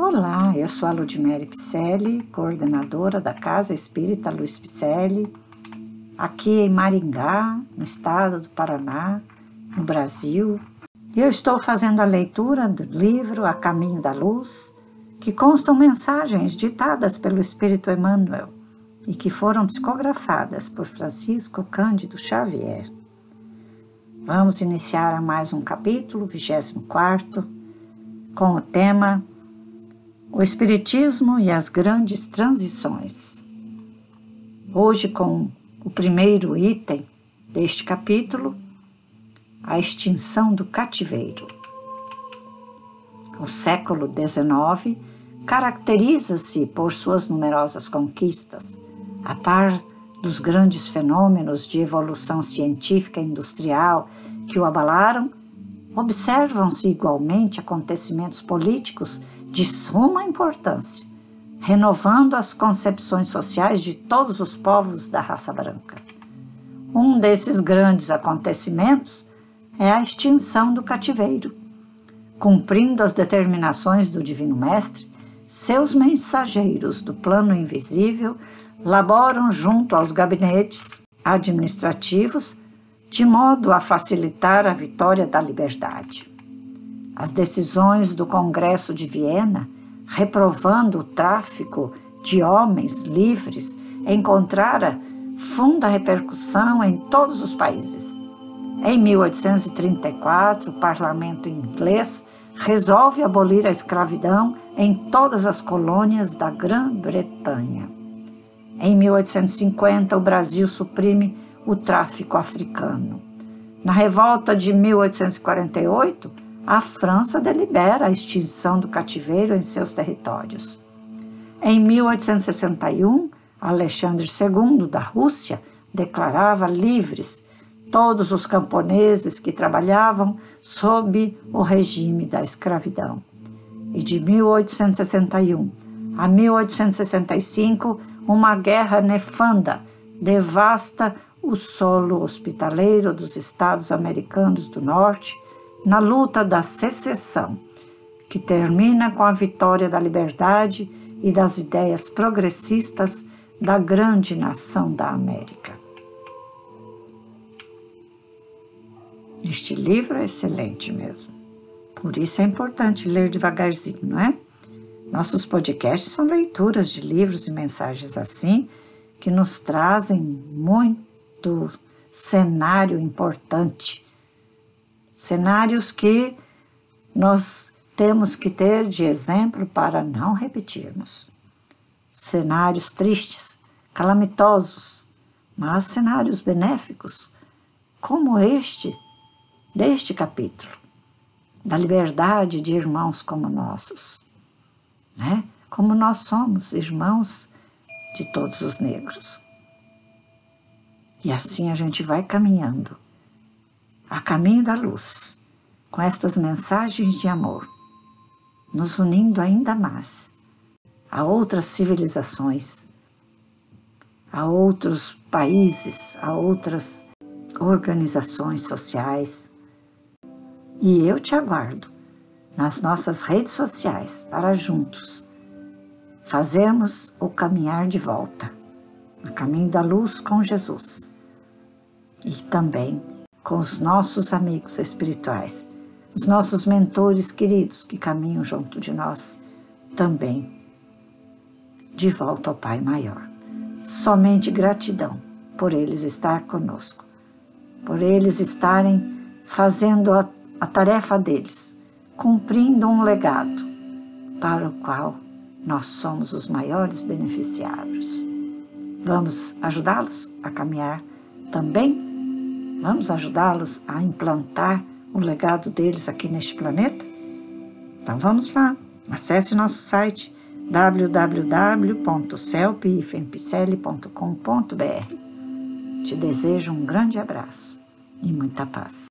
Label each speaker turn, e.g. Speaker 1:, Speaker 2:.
Speaker 1: Olá, eu sou a Ludmere Picelli, coordenadora da Casa Espírita Luiz Picelli, aqui em Maringá, no estado do Paraná, no Brasil. E eu estou fazendo a leitura do livro A Caminho da Luz, que constam mensagens ditadas pelo Espírito Emmanuel e que foram psicografadas por Francisco Cândido Xavier. Vamos iniciar mais um capítulo, 24, com o tema O Espiritismo e as Grandes Transições. Hoje, com o primeiro item deste capítulo, a extinção do cativeiro. O século XIX caracteriza-se por suas numerosas conquistas, a par dos grandes fenômenos de evolução científica e industrial que o abalaram, observam-se igualmente acontecimentos políticos de suma importância, renovando as concepções sociais de todos os povos da raça branca. Um desses grandes acontecimentos é a extinção do cativeiro. Cumprindo as determinações do Divino Mestre, seus mensageiros do plano invisível laboram junto aos gabinetes administrativos de modo a facilitar a vitória da liberdade. As decisões do Congresso de Viena, reprovando o tráfico de homens livres, encontrara funda repercussão em todos os países. Em 1834, o parlamento inglês resolve abolir a escravidão em todas as colônias da Grã-Bretanha. Em 1850, o Brasil suprime o tráfico africano. Na revolta de 1848, a França delibera a extinção do cativeiro em seus territórios. Em 1861, Alexandre II da Rússia declarava livres todos os camponeses que trabalhavam sob o regime da escravidão. E de 1861 a 1865, uma guerra nefanda devasta o solo hospitaleiro dos Estados Americanos do Norte na luta da secessão, que termina com a vitória da liberdade e das ideias progressistas da grande nação da América. Este livro é excelente mesmo. Por isso é importante ler devagarzinho, não é? Nossos podcasts são leituras de livros e mensagens assim que nos trazem muito cenário importante. Cenários que nós temos que ter de exemplo para não repetirmos. Cenários tristes, calamitosos, mas cenários benéficos, como este deste capítulo, da liberdade de irmãos como nossos, né? Como nós somos irmãos de todos os negros. E assim a gente vai caminhando, a caminho da luz, com estas mensagens de amor, nos unindo ainda mais a outras civilizações, a outros países, a outras organizações sociais, e eu te aguardo nas nossas redes sociais para juntos fazermos o caminhar de volta, no caminho da luz com Jesus e também com os nossos amigos espirituais, os nossos mentores queridos que caminham junto de nós também de volta ao Pai Maior. Somente gratidão por eles estar conosco, por eles estarem fazendo a a tarefa deles, cumprindo um legado para o qual nós somos os maiores beneficiários. Vamos ajudá-los a caminhar também? Vamos ajudá-los a implantar o legado deles aqui neste planeta? Então vamos lá, acesse nosso site www.celpifempicele.com.br. Te desejo um grande abraço e muita paz.